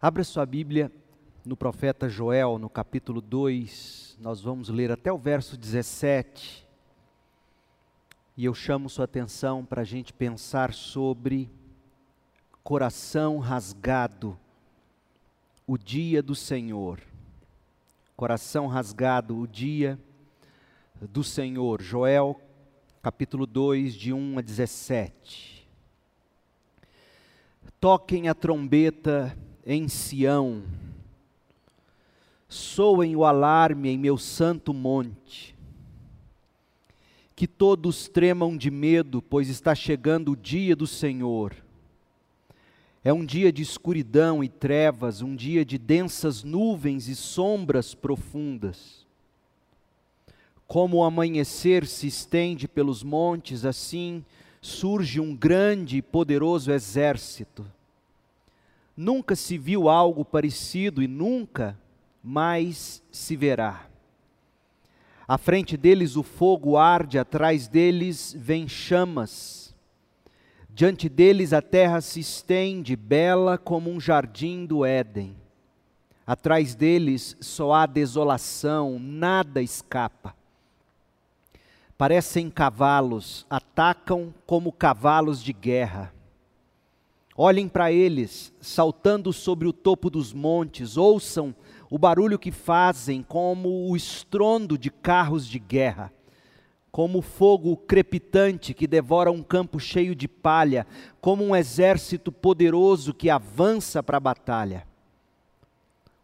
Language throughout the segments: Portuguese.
Abra sua Bíblia no profeta Joel, no capítulo 2, nós vamos ler até o verso 17. E eu chamo sua atenção para a gente pensar sobre coração rasgado, o dia do Senhor. Coração rasgado, o dia do Senhor. Joel, capítulo 2, de 1 a 17. Toquem a trombeta em Sião, soem o alarme em meu santo monte, que todos tremam de medo, pois está chegando o dia do Senhor. É um dia de escuridão e trevas, um dia de densas nuvens e sombras profundas. Como o amanhecer se estende pelos montes, assim surge um grande e poderoso exército Nunca se viu algo parecido e nunca mais se verá. À frente deles o fogo arde, atrás deles vem chamas. Diante deles a terra se estende, bela como um jardim do Éden. Atrás deles só há desolação, nada escapa. Parecem cavalos, atacam como cavalos de guerra Olhem para eles, saltando sobre o topo dos montes, ouçam o barulho que fazem, como o estrondo de carros de guerra, como fogo crepitante que devora um campo cheio de palha, como um exército poderoso que avança para a batalha.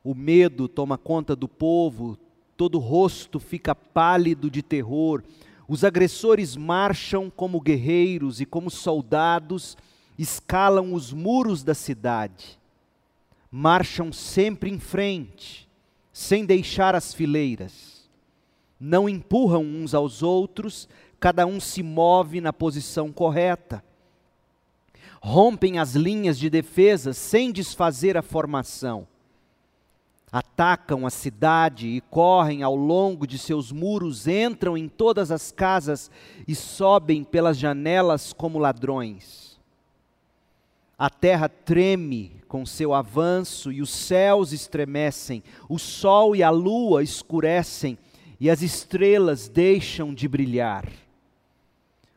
O medo toma conta do povo, todo rosto fica pálido de terror, os agressores marcham como guerreiros e como soldados escalam os muros da cidade, marcham sempre em frente, sem deixar as fileiras, não empurram uns aos outros, cada um se move na posição correta. Rompem as linhas de defesa sem desfazer a formação. Atacam a cidade e correm ao longo de seus muros, entram em todas as casas e sobem pelas janelas como ladrões a terra treme com seu avanço e os céus estremecem, o sol e a lua escurecem e as estrelas deixam de brilhar.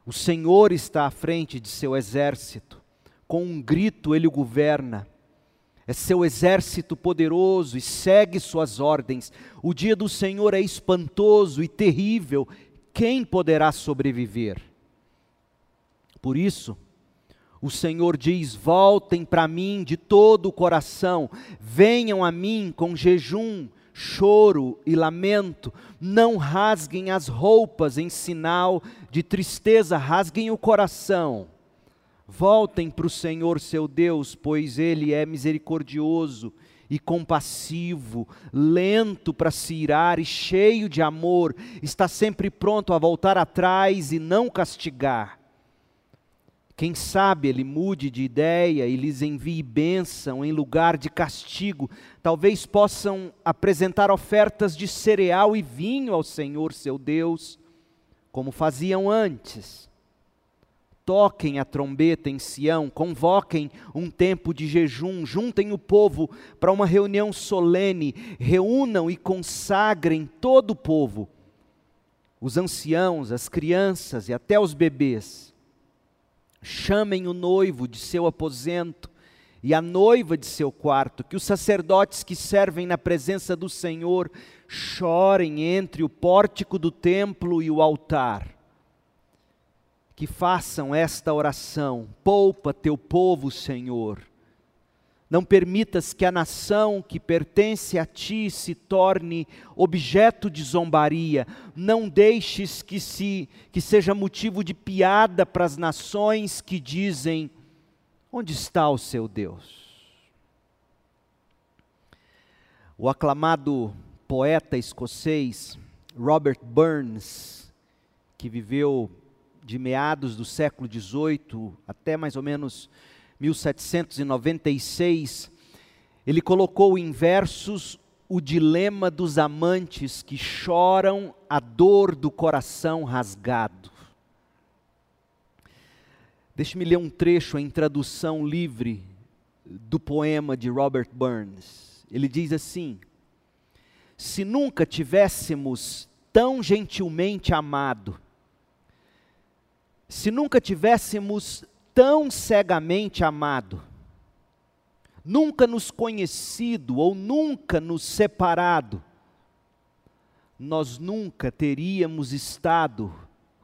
O Senhor está à frente de seu exército, com um grito ele o governa. É seu exército poderoso e segue suas ordens. O dia do Senhor é espantoso e terrível. Quem poderá sobreviver? Por isso, o Senhor diz: Voltem para mim de todo o coração, venham a mim com jejum, choro e lamento, não rasguem as roupas em sinal de tristeza, rasguem o coração. Voltem para o Senhor seu Deus, pois Ele é misericordioso e compassivo, lento para se irar e cheio de amor, está sempre pronto a voltar atrás e não castigar quem sabe ele mude de ideia e lhes envie bênção em lugar de castigo. Talvez possam apresentar ofertas de cereal e vinho ao Senhor seu Deus, como faziam antes. Toquem a trombeta em Sião, convoquem um tempo de jejum, juntem o povo para uma reunião solene, reúnam e consagrem todo o povo, os anciãos, as crianças e até os bebês chamem o noivo de seu aposento e a noiva de seu quarto, que os sacerdotes que servem na presença do Senhor chorem entre o pórtico do templo e o altar. Que façam esta oração: poupa teu povo, Senhor não permitas que a nação que pertence a ti se torne objeto de zombaria. Não deixes que se que seja motivo de piada para as nações que dizem: onde está o seu Deus? O aclamado poeta escocês Robert Burns, que viveu de meados do século XVIII até mais ou menos 1796, ele colocou em versos o dilema dos amantes que choram a dor do coração rasgado. Deixe-me ler um trecho em tradução livre do poema de Robert Burns. Ele diz assim: Se nunca tivéssemos tão gentilmente amado, se nunca tivéssemos tão cegamente amado, nunca nos conhecido ou nunca nos separado, nós nunca teríamos estado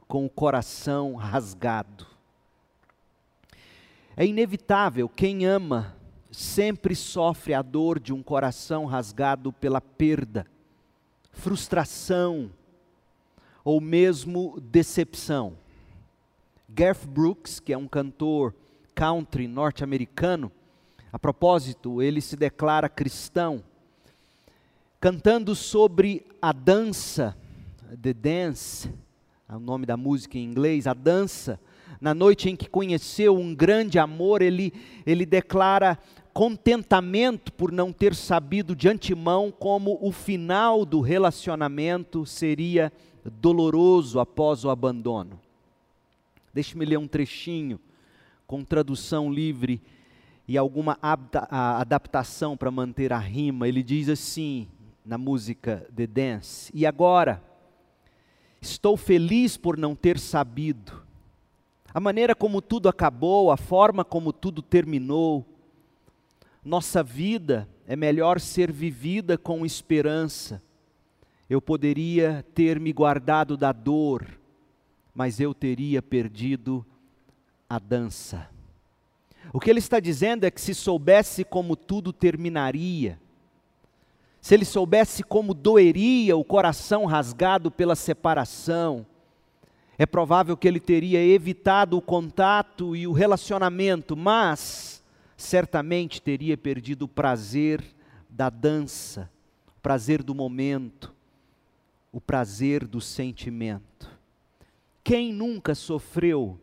com o coração rasgado. É inevitável, quem ama sempre sofre a dor de um coração rasgado pela perda, frustração ou mesmo decepção. Garth Brooks, que é um cantor country norte-americano, a propósito, ele se declara cristão, cantando sobre a dança, the dance, é o nome da música em inglês, a dança na noite em que conheceu um grande amor, ele, ele declara contentamento por não ter sabido de antemão como o final do relacionamento seria doloroso após o abandono. Deixe-me ler um trechinho com tradução livre e alguma adaptação para manter a rima. Ele diz assim na música The Dance: E agora, estou feliz por não ter sabido a maneira como tudo acabou, a forma como tudo terminou. Nossa vida é melhor ser vivida com esperança. Eu poderia ter me guardado da dor, mas eu teria perdido a dança. O que ele está dizendo é que se soubesse como tudo terminaria, se ele soubesse como doeria o coração rasgado pela separação, é provável que ele teria evitado o contato e o relacionamento, mas certamente teria perdido o prazer da dança, o prazer do momento, o prazer do sentimento. Quem nunca sofreu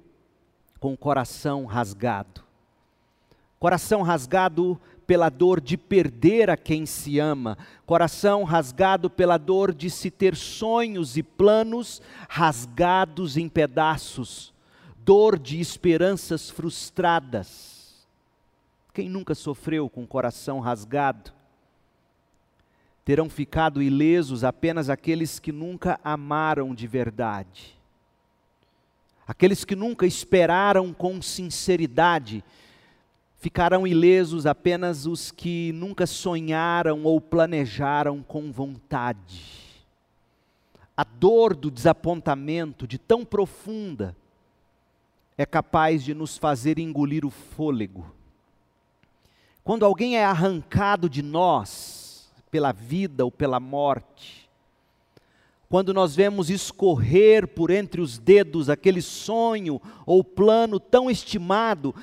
com o coração rasgado? Coração rasgado pela dor de perder a quem se ama, coração rasgado pela dor de se ter sonhos e planos rasgados em pedaços, dor de esperanças frustradas. Quem nunca sofreu com o coração rasgado? Terão ficado ilesos apenas aqueles que nunca amaram de verdade, aqueles que nunca esperaram com sinceridade Ficarão ilesos apenas os que nunca sonharam ou planejaram com vontade. A dor do desapontamento, de tão profunda, é capaz de nos fazer engolir o fôlego. Quando alguém é arrancado de nós, pela vida ou pela morte, quando nós vemos escorrer por entre os dedos aquele sonho ou plano tão estimado,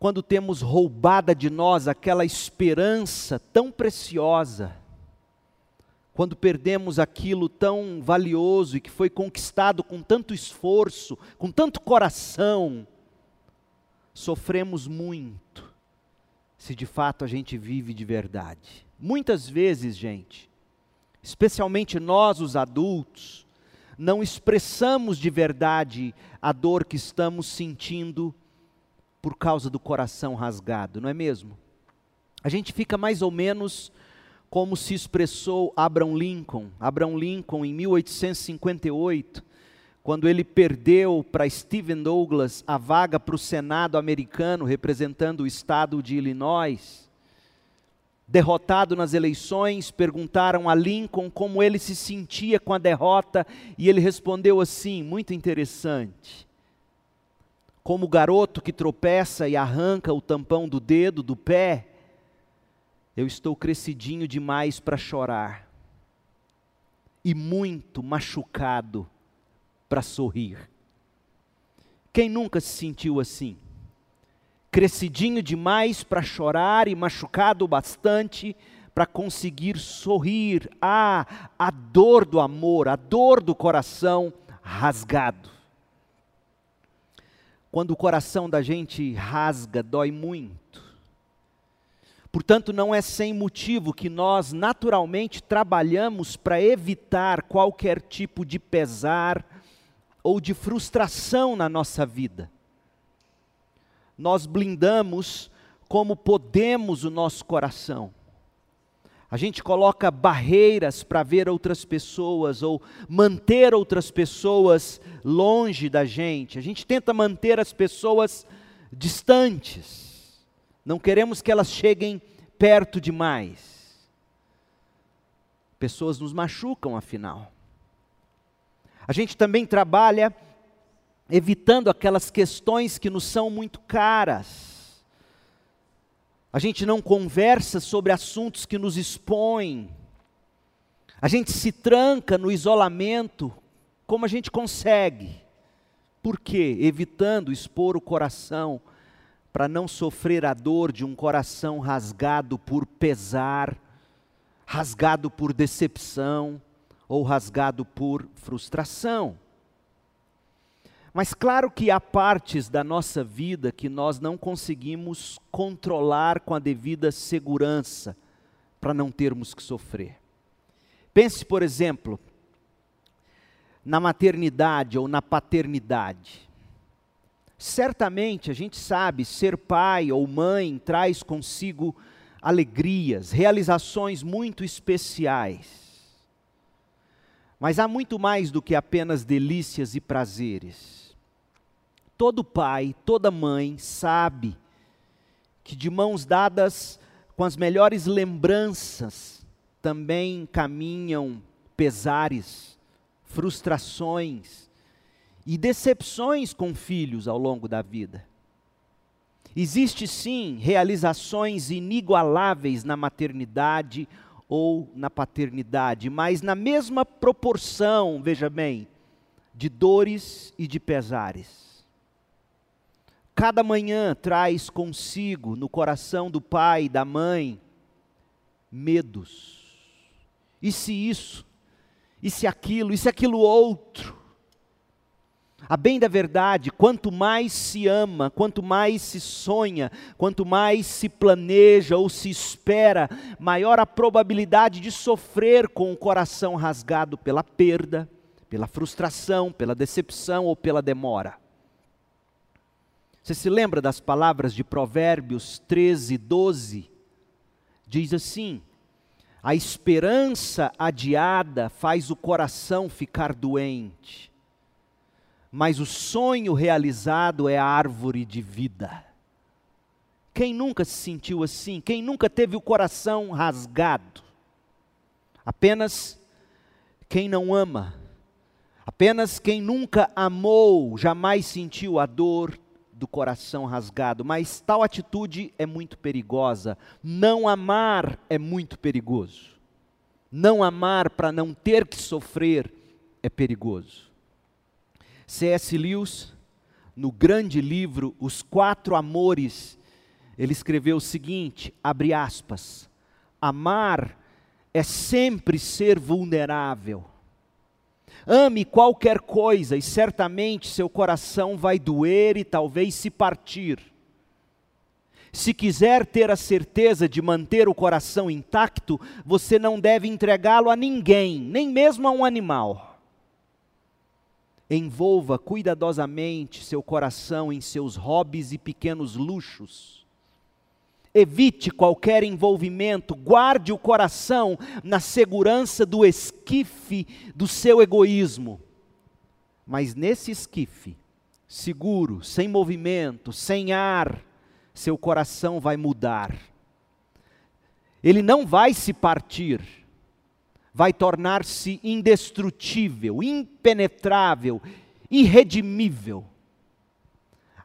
quando temos roubada de nós aquela esperança tão preciosa, quando perdemos aquilo tão valioso e que foi conquistado com tanto esforço, com tanto coração, sofremos muito, se de fato a gente vive de verdade. Muitas vezes, gente, especialmente nós, os adultos, não expressamos de verdade a dor que estamos sentindo por causa do coração rasgado, não é mesmo? A gente fica mais ou menos como se expressou Abraham Lincoln. Abraham Lincoln, em 1858, quando ele perdeu para Stephen Douglas a vaga para o Senado americano, representando o estado de Illinois. Derrotado nas eleições, perguntaram a Lincoln como ele se sentia com a derrota, e ele respondeu assim, muito interessante: como o garoto que tropeça e arranca o tampão do dedo, do pé, eu estou crescidinho demais para chorar e muito machucado para sorrir. Quem nunca se sentiu assim? Crescidinho demais para chorar e machucado bastante para conseguir sorrir. Ah, a dor do amor, a dor do coração rasgado. Quando o coração da gente rasga, dói muito. Portanto, não é sem motivo que nós naturalmente trabalhamos para evitar qualquer tipo de pesar ou de frustração na nossa vida. Nós blindamos como podemos o nosso coração. A gente coloca barreiras para ver outras pessoas ou manter outras pessoas longe da gente. A gente tenta manter as pessoas distantes. Não queremos que elas cheguem perto demais. Pessoas nos machucam, afinal. A gente também trabalha evitando aquelas questões que nos são muito caras a gente não conversa sobre assuntos que nos expõem. A gente se tranca no isolamento como a gente consegue. Por quê? Evitando expor o coração para não sofrer a dor de um coração rasgado por pesar, rasgado por decepção ou rasgado por frustração. Mas claro que há partes da nossa vida que nós não conseguimos controlar com a devida segurança para não termos que sofrer. Pense, por exemplo, na maternidade ou na paternidade. Certamente a gente sabe, ser pai ou mãe traz consigo alegrias, realizações muito especiais. Mas há muito mais do que apenas delícias e prazeres. Todo pai, toda mãe sabe que de mãos dadas com as melhores lembranças também caminham pesares, frustrações e decepções com filhos ao longo da vida. Existe sim realizações inigualáveis na maternidade ou na paternidade, mas na mesma proporção, veja bem, de dores e de pesares. Cada manhã traz consigo no coração do pai e da mãe medos. E se isso? E se aquilo? E se aquilo outro? A bem da verdade, quanto mais se ama, quanto mais se sonha, quanto mais se planeja ou se espera, maior a probabilidade de sofrer com o coração rasgado pela perda, pela frustração, pela decepção ou pela demora. Você se lembra das palavras de Provérbios 13, 12? Diz assim: A esperança adiada faz o coração ficar doente, mas o sonho realizado é a árvore de vida. Quem nunca se sentiu assim? Quem nunca teve o coração rasgado? Apenas quem não ama, apenas quem nunca amou, jamais sentiu a dor do coração rasgado, mas tal atitude é muito perigosa. Não amar é muito perigoso. Não amar para não ter que sofrer é perigoso. C.S. Lewis, no grande livro Os Quatro Amores, ele escreveu o seguinte: abre aspas, amar é sempre ser vulnerável Ame qualquer coisa e certamente seu coração vai doer e talvez se partir. Se quiser ter a certeza de manter o coração intacto, você não deve entregá-lo a ninguém, nem mesmo a um animal. Envolva cuidadosamente seu coração em seus hobbies e pequenos luxos Evite qualquer envolvimento, guarde o coração na segurança do esquife do seu egoísmo. Mas nesse esquife, seguro, sem movimento, sem ar, seu coração vai mudar. Ele não vai se partir, vai tornar-se indestrutível, impenetrável, irredimível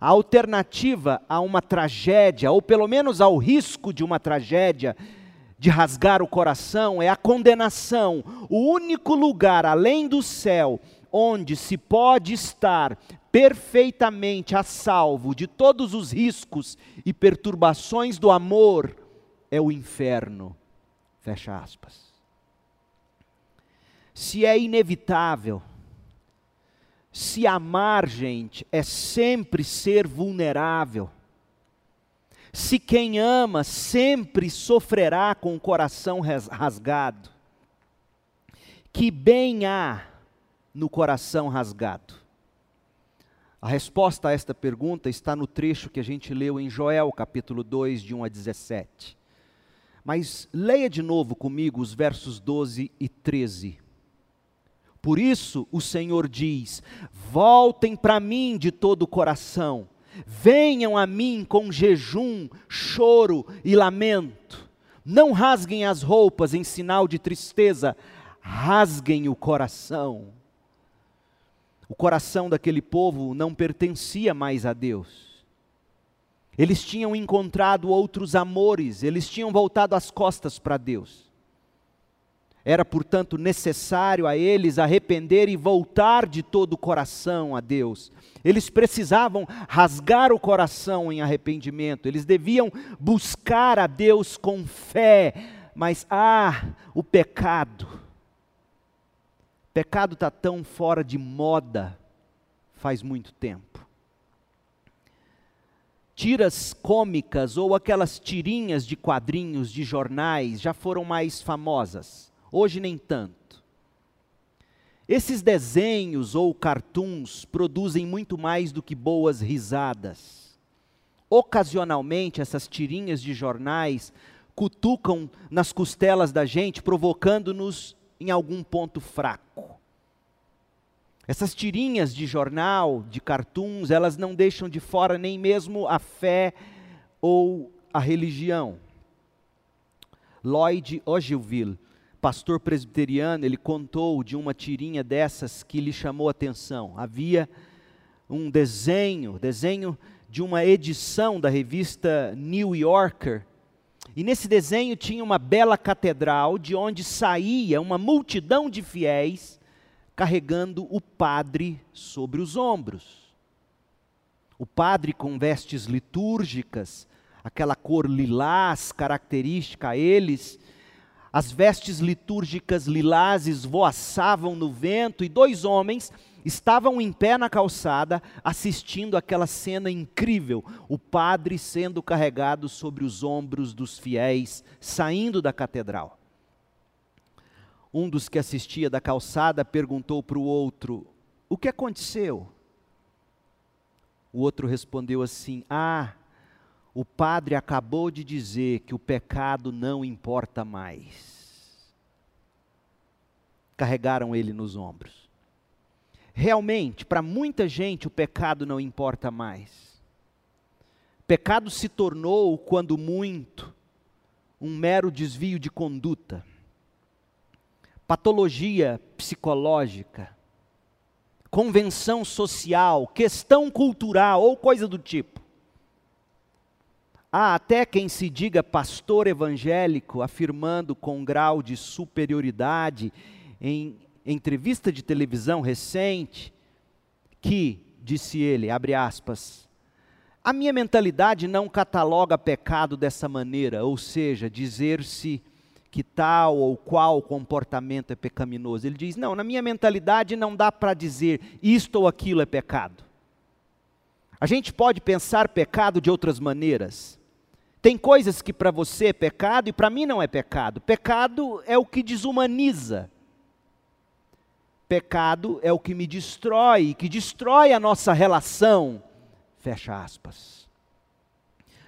a alternativa a uma tragédia, ou pelo menos ao risco de uma tragédia, de rasgar o coração, é a condenação. O único lugar além do céu onde se pode estar perfeitamente a salvo de todos os riscos e perturbações do amor é o inferno. Fecha aspas. Se é inevitável se amar, gente, é sempre ser vulnerável. Se quem ama sempre sofrerá com o coração rasgado. Que bem há no coração rasgado? A resposta a esta pergunta está no trecho que a gente leu em Joel, capítulo 2, de 1 a 17. Mas leia de novo comigo os versos 12 e 13. Por isso o Senhor diz: Voltem para mim de todo o coração, venham a mim com jejum, choro e lamento. Não rasguem as roupas em sinal de tristeza, rasguem o coração. O coração daquele povo não pertencia mais a Deus. Eles tinham encontrado outros amores, eles tinham voltado as costas para Deus. Era, portanto, necessário a eles arrepender e voltar de todo o coração a Deus. Eles precisavam rasgar o coração em arrependimento, eles deviam buscar a Deus com fé, mas ah, o pecado Pecado está tão fora de moda faz muito tempo. Tiras cômicas ou aquelas tirinhas de quadrinhos de jornais já foram mais famosas, hoje nem tanto. Esses desenhos ou cartoons produzem muito mais do que boas risadas. Ocasionalmente, essas tirinhas de jornais cutucam nas costelas da gente, provocando-nos em algum ponto fraco. Essas tirinhas de jornal, de cartoons, elas não deixam de fora nem mesmo a fé ou a religião. Lloyd Ogilville, pastor presbiteriano, ele contou de uma tirinha dessas que lhe chamou a atenção. Havia um desenho, desenho de uma edição da revista New Yorker, e nesse desenho tinha uma bela catedral de onde saía uma multidão de fiéis carregando o padre sobre os ombros. O padre com vestes litúrgicas, aquela cor lilás característica a eles, as vestes litúrgicas lilás esvoaçavam no vento e dois homens estavam em pé na calçada assistindo aquela cena incrível, o padre sendo carregado sobre os ombros dos fiéis, saindo da catedral. Um dos que assistia da calçada perguntou para o outro: O que aconteceu? O outro respondeu assim: Ah, o padre acabou de dizer que o pecado não importa mais. Carregaram ele nos ombros. Realmente, para muita gente, o pecado não importa mais. Pecado se tornou, quando muito, um mero desvio de conduta, patologia psicológica, convenção social, questão cultural ou coisa do tipo. Há até quem se diga pastor evangélico, afirmando com grau de superioridade em entrevista de televisão recente que, disse ele, abre aspas, a minha mentalidade não cataloga pecado dessa maneira, ou seja, dizer-se que tal ou qual comportamento é pecaminoso. Ele diz: não, na minha mentalidade não dá para dizer isto ou aquilo é pecado. A gente pode pensar pecado de outras maneiras. Tem coisas que para você é pecado e para mim não é pecado. Pecado é o que desumaniza. Pecado é o que me destrói, que destrói a nossa relação. Fecha aspas.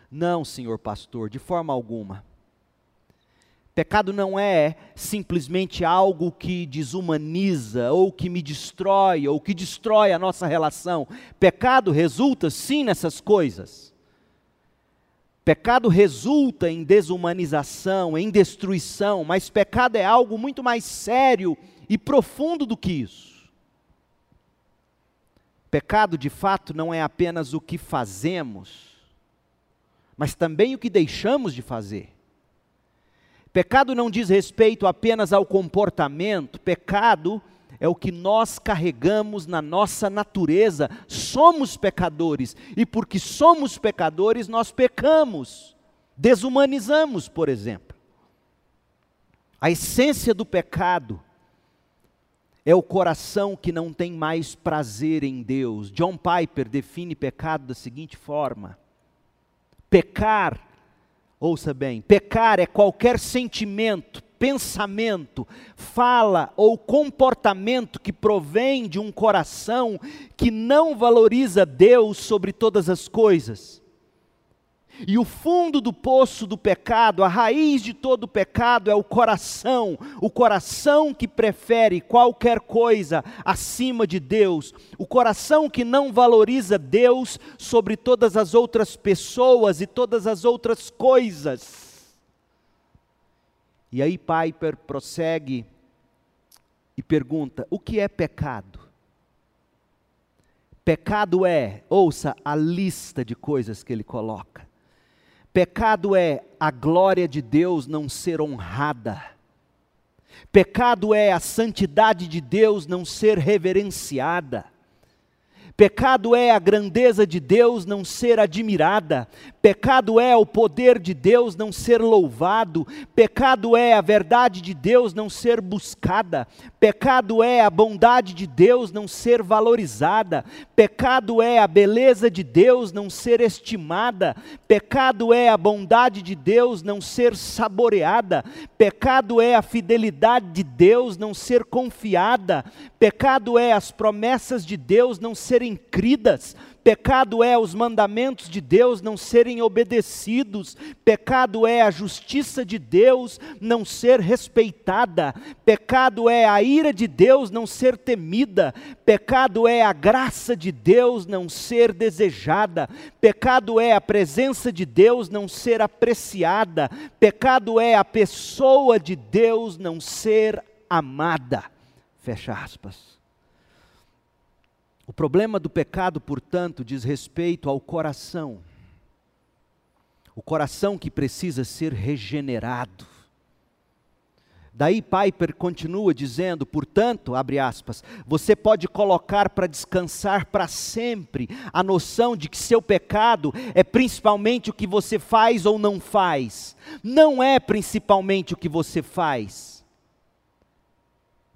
Não, senhor pastor, de forma alguma. Pecado não é simplesmente algo que desumaniza, ou que me destrói, ou que destrói a nossa relação. Pecado resulta sim nessas coisas. Pecado resulta em desumanização, em destruição, mas pecado é algo muito mais sério e profundo do que isso. Pecado, de fato, não é apenas o que fazemos, mas também o que deixamos de fazer. Pecado não diz respeito apenas ao comportamento, pecado é o que nós carregamos na nossa natureza. Somos pecadores, e porque somos pecadores, nós pecamos, desumanizamos, por exemplo. A essência do pecado é o coração que não tem mais prazer em Deus. John Piper define pecado da seguinte forma: pecar, ouça bem, pecar é qualquer sentimento, pensamento, fala ou comportamento que provém de um coração que não valoriza Deus sobre todas as coisas. E o fundo do poço do pecado, a raiz de todo o pecado é o coração, o coração que prefere qualquer coisa acima de Deus, o coração que não valoriza Deus sobre todas as outras pessoas e todas as outras coisas. E aí Piper prossegue e pergunta: o que é pecado? Pecado é, ouça a lista de coisas que ele coloca Pecado é a glória de Deus não ser honrada. Pecado é a santidade de Deus não ser reverenciada. Pecado é a grandeza de Deus não ser admirada, pecado é o poder de Deus não ser louvado, pecado é a verdade de Deus não ser buscada, pecado é a bondade de Deus não ser valorizada, pecado é a beleza de Deus não ser estimada, pecado é a bondade de Deus não ser saboreada, pecado é a fidelidade de Deus não ser confiada, pecado é as promessas de Deus não serem serem cridas, pecado é os mandamentos de Deus não serem obedecidos, pecado é a justiça de Deus não ser respeitada, pecado é a ira de Deus não ser temida, pecado é a graça de Deus não ser desejada, pecado é a presença de Deus não ser apreciada, pecado é a pessoa de Deus não ser amada. Fecha aspas. O problema do pecado, portanto, diz respeito ao coração. O coração que precisa ser regenerado. Daí Piper continua dizendo, portanto, abre aspas, você pode colocar para descansar para sempre a noção de que seu pecado é principalmente o que você faz ou não faz. Não é principalmente o que você faz.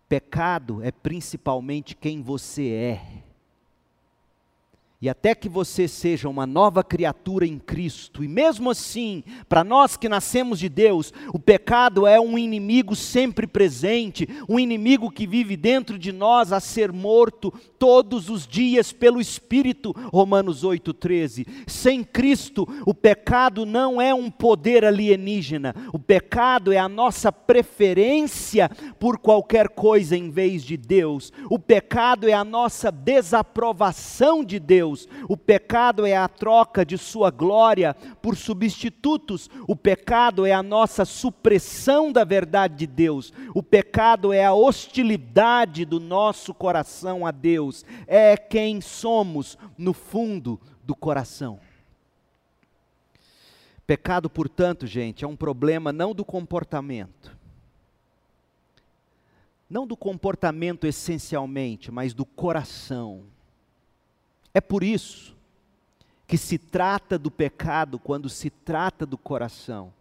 Pecado é principalmente quem você é. E até que você seja uma nova criatura em Cristo, e mesmo assim, para nós que nascemos de Deus, o pecado é um inimigo sempre presente, um inimigo que vive dentro de nós a ser morto todos os dias pelo Espírito, Romanos 8,13. Sem Cristo, o pecado não é um poder alienígena, o pecado é a nossa preferência por qualquer coisa em vez de Deus, o pecado é a nossa desaprovação de Deus Deus. O pecado é a troca de Sua glória por substitutos. O pecado é a nossa supressão da verdade de Deus. O pecado é a hostilidade do nosso coração a Deus. É quem somos no fundo do coração. Pecado, portanto, gente, é um problema não do comportamento. Não do comportamento essencialmente, mas do coração é por isso que se trata do pecado quando se trata do coração.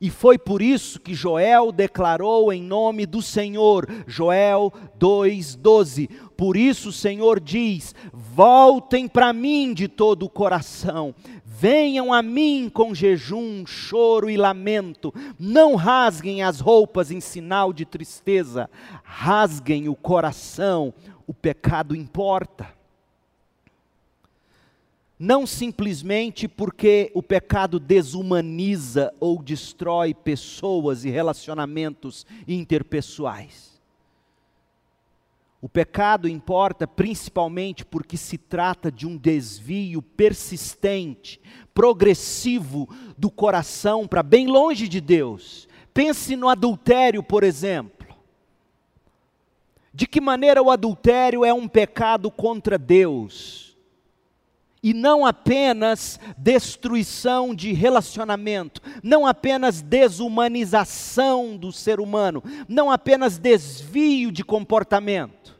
E foi por isso que Joel declarou em nome do Senhor, Joel 2,12. Por isso o Senhor diz: Voltem para mim de todo o coração, venham a mim com jejum, choro e lamento, não rasguem as roupas em sinal de tristeza, rasguem o coração, o pecado importa não simplesmente porque o pecado desumaniza ou destrói pessoas e relacionamentos interpessoais. O pecado importa principalmente porque se trata de um desvio persistente, progressivo do coração para bem longe de Deus. Pense no adultério, por exemplo. De que maneira o adultério é um pecado contra Deus? E não apenas destruição de relacionamento, não apenas desumanização do ser humano, não apenas desvio de comportamento.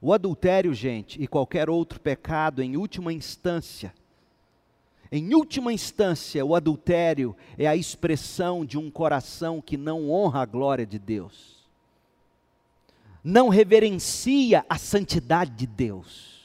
O adultério, gente, e qualquer outro pecado, em última instância, em última instância, o adultério é a expressão de um coração que não honra a glória de Deus, não reverencia a santidade de Deus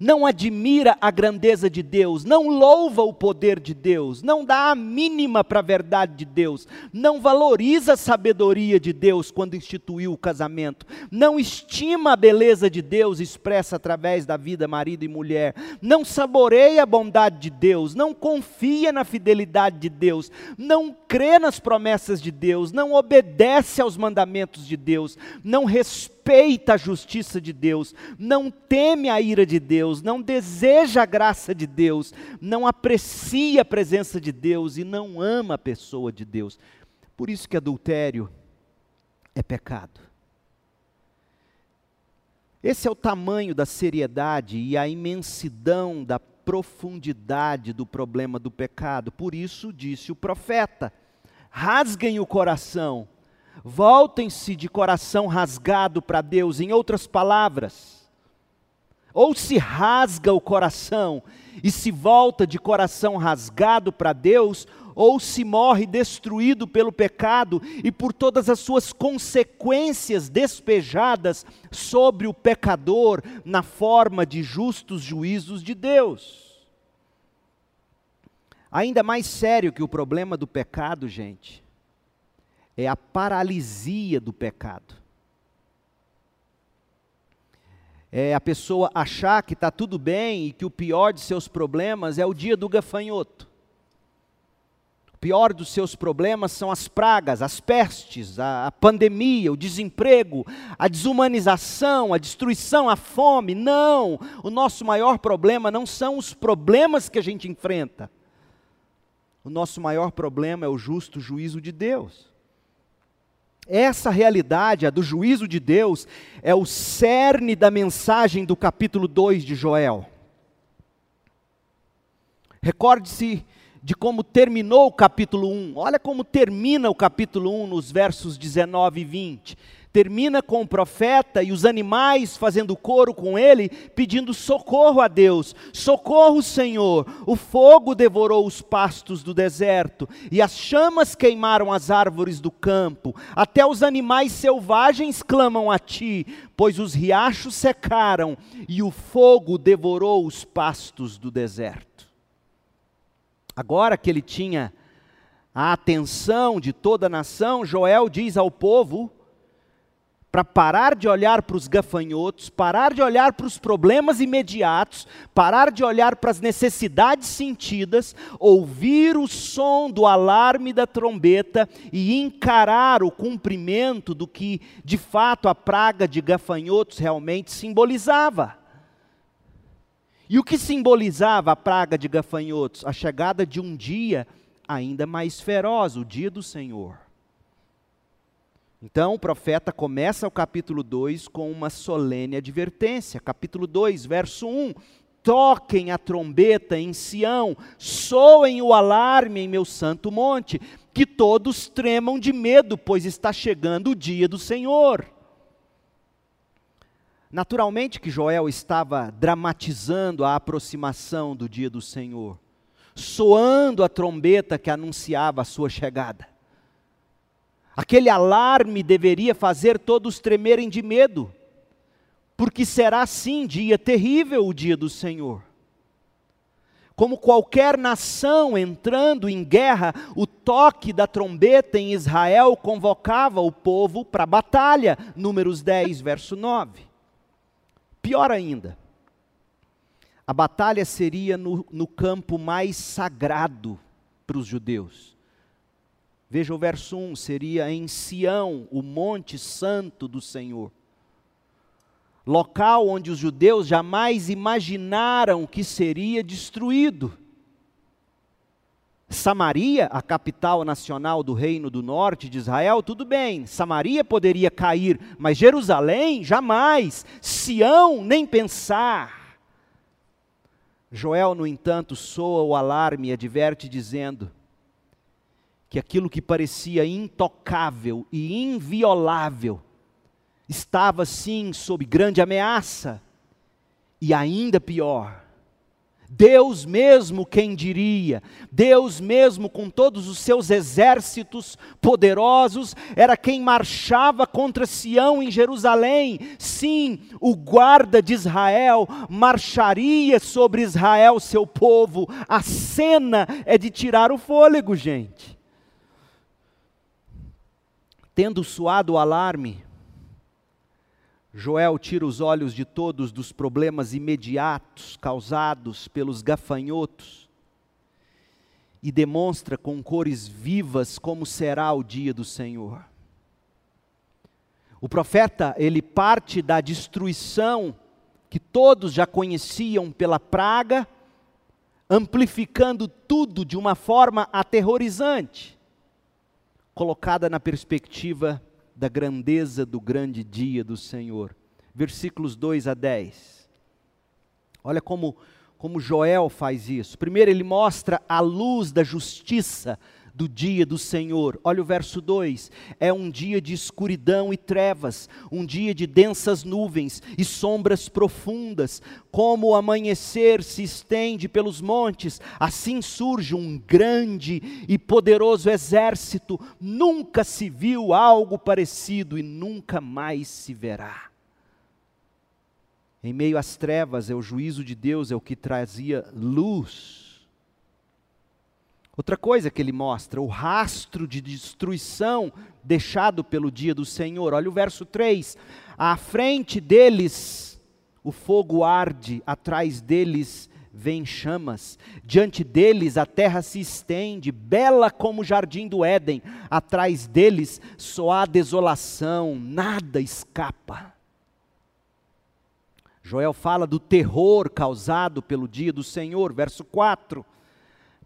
não admira a grandeza de Deus, não louva o poder de Deus, não dá a mínima para a verdade de Deus, não valoriza a sabedoria de Deus quando instituiu o casamento, não estima a beleza de Deus expressa através da vida marido e mulher, não saboreia a bondade de Deus, não confia na fidelidade de Deus, não crê nas promessas de Deus, não obedece aos mandamentos de Deus, não respeita respeita a justiça de Deus, não teme a ira de Deus, não deseja a graça de Deus, não aprecia a presença de Deus e não ama a pessoa de Deus. Por isso que adultério é pecado. Esse é o tamanho da seriedade e a imensidão da profundidade do problema do pecado. Por isso disse o profeta: rasguem o coração Voltem-se de coração rasgado para Deus, em outras palavras. Ou se rasga o coração e se volta de coração rasgado para Deus, ou se morre destruído pelo pecado e por todas as suas consequências despejadas sobre o pecador na forma de justos juízos de Deus. Ainda mais sério que o problema do pecado, gente, é a paralisia do pecado. É a pessoa achar que está tudo bem e que o pior de seus problemas é o dia do gafanhoto. O pior dos seus problemas são as pragas, as pestes, a, a pandemia, o desemprego, a desumanização, a destruição, a fome. Não! O nosso maior problema não são os problemas que a gente enfrenta. O nosso maior problema é o justo juízo de Deus. Essa realidade, a do juízo de Deus, é o cerne da mensagem do capítulo 2 de Joel. Recorde-se de como terminou o capítulo 1. Olha como termina o capítulo 1 nos versos 19 e 20 termina com o profeta e os animais fazendo coro com ele, pedindo socorro a Deus. Socorro, Senhor! O fogo devorou os pastos do deserto e as chamas queimaram as árvores do campo. Até os animais selvagens clamam a ti, pois os riachos secaram e o fogo devorou os pastos do deserto. Agora que ele tinha a atenção de toda a nação, Joel diz ao povo: para parar de olhar para os gafanhotos, parar de olhar para os problemas imediatos, parar de olhar para as necessidades sentidas, ouvir o som do alarme da trombeta e encarar o cumprimento do que de fato a praga de gafanhotos realmente simbolizava. E o que simbolizava a praga de gafanhotos? A chegada de um dia ainda mais feroz, o dia do Senhor. Então o profeta começa o capítulo 2 com uma solene advertência. Capítulo 2, verso 1. Toquem a trombeta em Sião, soem o alarme em meu santo monte, que todos tremam de medo, pois está chegando o dia do Senhor. Naturalmente que Joel estava dramatizando a aproximação do dia do Senhor, soando a trombeta que anunciava a sua chegada. Aquele alarme deveria fazer todos tremerem de medo, porque será sim dia terrível o dia do Senhor. Como qualquer nação entrando em guerra, o toque da trombeta em Israel convocava o povo para a batalha. Números 10, verso 9. Pior ainda, a batalha seria no, no campo mais sagrado para os judeus Veja o verso 1: seria em Sião, o monte santo do Senhor. Local onde os judeus jamais imaginaram que seria destruído. Samaria, a capital nacional do Reino do Norte de Israel, tudo bem, Samaria poderia cair, mas Jerusalém, jamais. Sião, nem pensar. Joel, no entanto, soa o alarme e adverte, dizendo: que aquilo que parecia intocável e inviolável estava sim sob grande ameaça. E ainda pior, Deus mesmo, quem diria? Deus mesmo, com todos os seus exércitos poderosos, era quem marchava contra Sião em Jerusalém. Sim, o guarda de Israel marcharia sobre Israel, seu povo. A cena é de tirar o fôlego, gente. Tendo soado o alarme, Joel tira os olhos de todos dos problemas imediatos causados pelos gafanhotos e demonstra com cores vivas como será o dia do Senhor. O profeta, ele parte da destruição que todos já conheciam pela praga, amplificando tudo de uma forma aterrorizante, colocada na perspectiva da grandeza do grande dia do Senhor. Versículos 2 a 10. Olha como, como Joel faz isso. Primeiro, ele mostra a luz da justiça do dia do Senhor. Olha o verso 2: é um dia de escuridão e trevas, um dia de densas nuvens e sombras profundas. Como o amanhecer se estende pelos montes, assim surge um grande e poderoso exército. Nunca se viu algo parecido e nunca mais se verá. Em meio às trevas, é o juízo de Deus, é o que trazia luz Outra coisa que ele mostra, o rastro de destruição deixado pelo dia do Senhor. Olha o verso 3. À frente deles o fogo arde, atrás deles vem chamas. Diante deles a terra se estende, bela como o jardim do Éden. Atrás deles só há desolação, nada escapa. Joel fala do terror causado pelo dia do Senhor, verso 4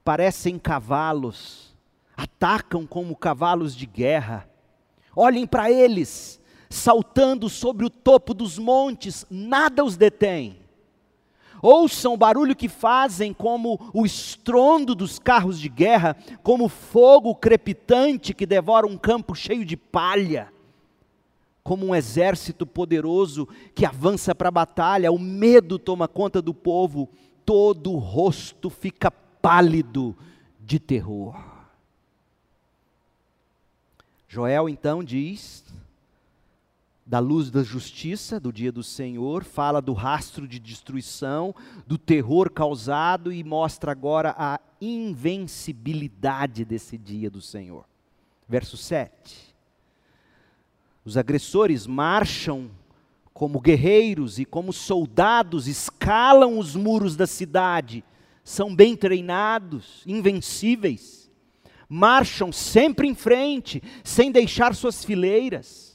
parecem cavalos, atacam como cavalos de guerra. Olhem para eles, saltando sobre o topo dos montes, nada os detém. Ouçam o barulho que fazem, como o estrondo dos carros de guerra, como fogo crepitante que devora um campo cheio de palha, como um exército poderoso que avança para a batalha, o medo toma conta do povo, todo o rosto fica pálido de terror. Joel então diz da luz da justiça do dia do Senhor, fala do rastro de destruição, do terror causado e mostra agora a invencibilidade desse dia do Senhor. Verso 7. Os agressores marcham como guerreiros e como soldados, escalam os muros da cidade são bem treinados, invencíveis, marcham sempre em frente, sem deixar suas fileiras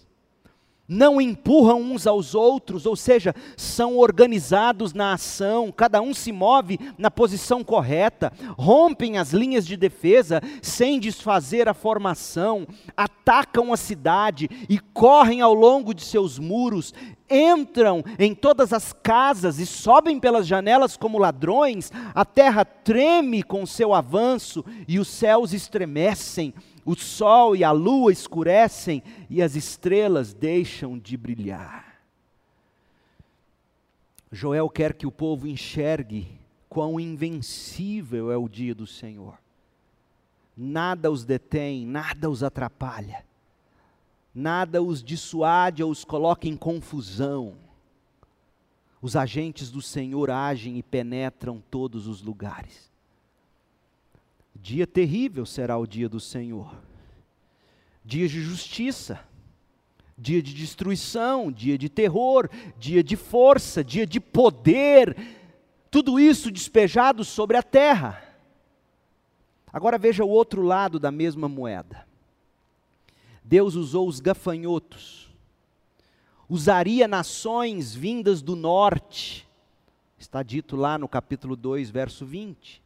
não empurram uns aos outros, ou seja, são organizados na ação, cada um se move na posição correta, rompem as linhas de defesa sem desfazer a formação, atacam a cidade e correm ao longo de seus muros, entram em todas as casas e sobem pelas janelas como ladrões, a terra treme com seu avanço e os céus estremecem o sol e a lua escurecem e as estrelas deixam de brilhar. Joel quer que o povo enxergue quão invencível é o dia do Senhor. Nada os detém, nada os atrapalha, nada os dissuade ou os coloca em confusão. Os agentes do Senhor agem e penetram todos os lugares. Dia terrível será o dia do Senhor. Dia de justiça, dia de destruição, dia de terror, dia de força, dia de poder, tudo isso despejado sobre a terra. Agora veja o outro lado da mesma moeda. Deus usou os gafanhotos, usaria nações vindas do norte, está dito lá no capítulo 2, verso 20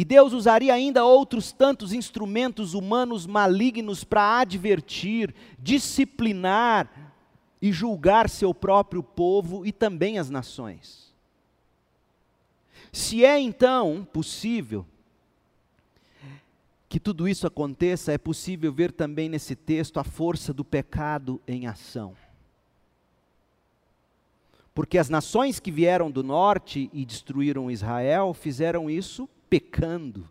e Deus usaria ainda outros tantos instrumentos humanos malignos para advertir, disciplinar e julgar seu próprio povo e também as nações. Se é então possível que tudo isso aconteça, é possível ver também nesse texto a força do pecado em ação. Porque as nações que vieram do norte e destruíram Israel fizeram isso pecando.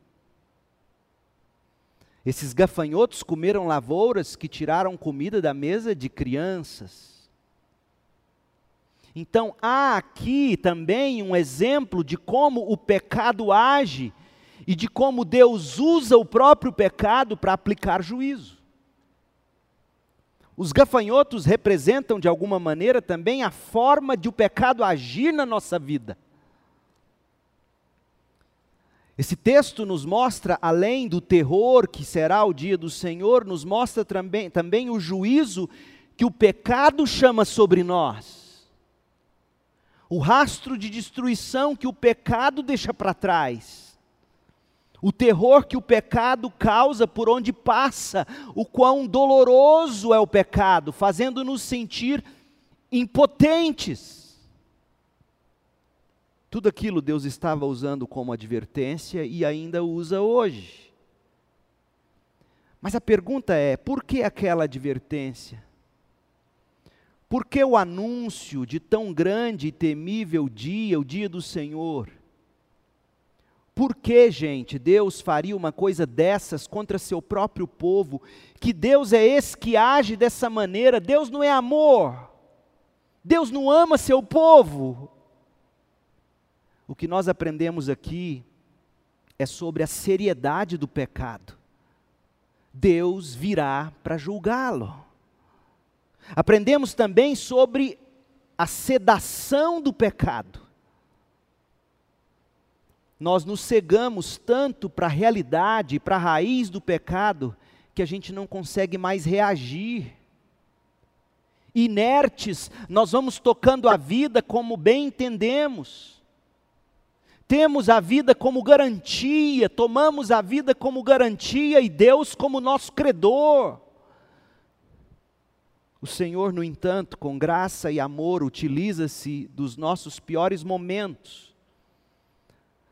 Esses gafanhotos comeram lavouras que tiraram comida da mesa de crianças. Então, há aqui também um exemplo de como o pecado age e de como Deus usa o próprio pecado para aplicar juízo. Os gafanhotos representam, de alguma maneira, também a forma de o pecado agir na nossa vida. Esse texto nos mostra, além do terror que será o dia do Senhor, nos mostra também, também o juízo que o pecado chama sobre nós. O rastro de destruição que o pecado deixa para trás o terror que o pecado causa por onde passa, o quão doloroso é o pecado, fazendo-nos sentir impotentes. Tudo aquilo Deus estava usando como advertência e ainda usa hoje. Mas a pergunta é: por que aquela advertência? Por que o anúncio de tão grande e temível dia, o dia do Senhor? Por que, gente, Deus faria uma coisa dessas contra seu próprio povo? Que Deus é esse que age dessa maneira? Deus não é amor. Deus não ama seu povo. O que nós aprendemos aqui é sobre a seriedade do pecado. Deus virá para julgá-lo. Aprendemos também sobre a sedação do pecado nós nos cegamos tanto para a realidade, para a raiz do pecado, que a gente não consegue mais reagir. Inertes, nós vamos tocando a vida como bem entendemos. Temos a vida como garantia, tomamos a vida como garantia e Deus como nosso credor. O Senhor, no entanto, com graça e amor, utiliza-se dos nossos piores momentos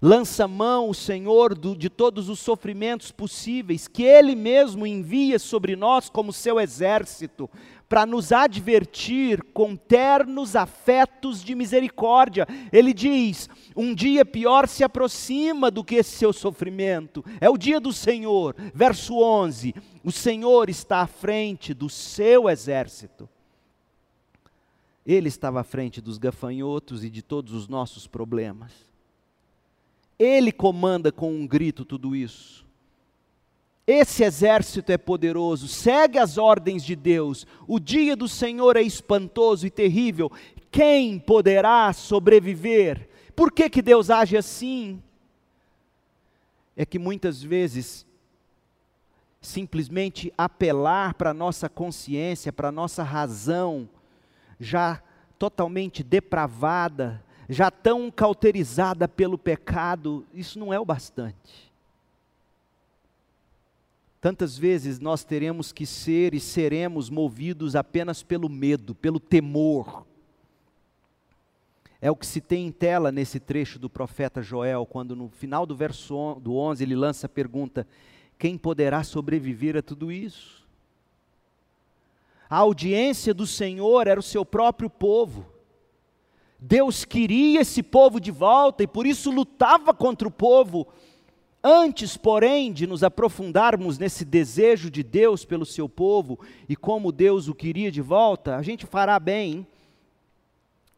lança mão o Senhor do, de todos os sofrimentos possíveis, que Ele mesmo envia sobre nós como seu exército, para nos advertir com ternos afetos de misericórdia. Ele diz: um dia pior se aproxima do que esse seu sofrimento, é o dia do Senhor. Verso 11: o Senhor está à frente do seu exército. Ele estava à frente dos gafanhotos e de todos os nossos problemas. Ele comanda com um grito tudo isso. Esse exército é poderoso, segue as ordens de Deus. O dia do Senhor é espantoso e terrível. Quem poderá sobreviver? Por que, que Deus age assim? É que muitas vezes, simplesmente apelar para a nossa consciência, para a nossa razão, já totalmente depravada, já tão cauterizada pelo pecado, isso não é o bastante. Tantas vezes nós teremos que ser e seremos movidos apenas pelo medo, pelo temor. É o que se tem em tela nesse trecho do profeta Joel, quando no final do verso do 11 ele lança a pergunta: quem poderá sobreviver a tudo isso? A audiência do Senhor era o seu próprio povo. Deus queria esse povo de volta e por isso lutava contra o povo. Antes, porém, de nos aprofundarmos nesse desejo de Deus pelo seu povo e como Deus o queria de volta, a gente fará bem,